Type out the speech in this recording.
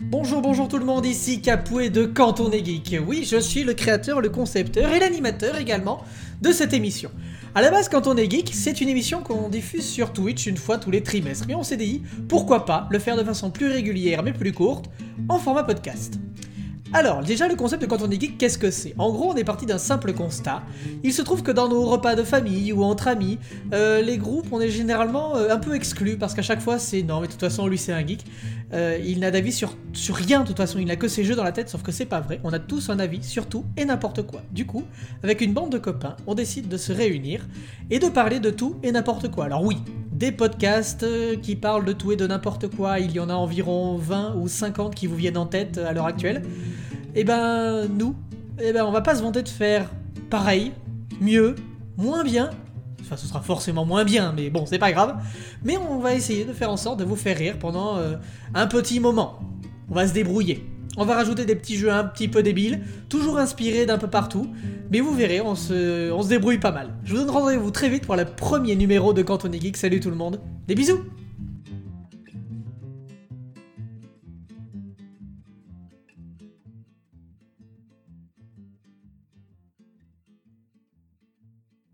Bonjour, bonjour tout le monde, ici Capoué de et Geek. Oui, je suis le créateur, le concepteur et l'animateur également de cette émission. À la base, Canton et Geek, c'est une émission qu'on diffuse sur Twitch une fois tous les trimestres. Mais on s'est dit, pourquoi pas le faire de façon plus régulière mais plus courte, en format podcast. Alors, déjà, le concept de quand on est geek, qu'est-ce que c'est? En gros, on est parti d'un simple constat. Il se trouve que dans nos repas de famille ou entre amis, euh, les groupes, on est généralement euh, un peu exclus parce qu'à chaque fois, c'est non, mais de toute façon, lui, c'est un geek. Euh, il n'a d'avis sur, sur rien, de toute façon, il n'a que ses jeux dans la tête, sauf que c'est pas vrai. On a tous un avis sur tout et n'importe quoi. Du coup, avec une bande de copains, on décide de se réunir et de parler de tout et n'importe quoi. Alors, oui, des podcasts qui parlent de tout et de n'importe quoi, il y en a environ 20 ou 50 qui vous viennent en tête à l'heure actuelle eh ben nous, eh ben on va pas se vanter de faire pareil, mieux, moins bien. Enfin, ce sera forcément moins bien, mais bon, c'est pas grave. Mais on va essayer de faire en sorte de vous faire rire pendant euh, un petit moment. On va se débrouiller. On va rajouter des petits jeux un petit peu débiles, toujours inspirés d'un peu partout. Mais vous verrez, on se, on se débrouille pas mal. Je vous donne rendez-vous très vite pour le premier numéro de Canton Geek. Salut tout le monde. Des bisous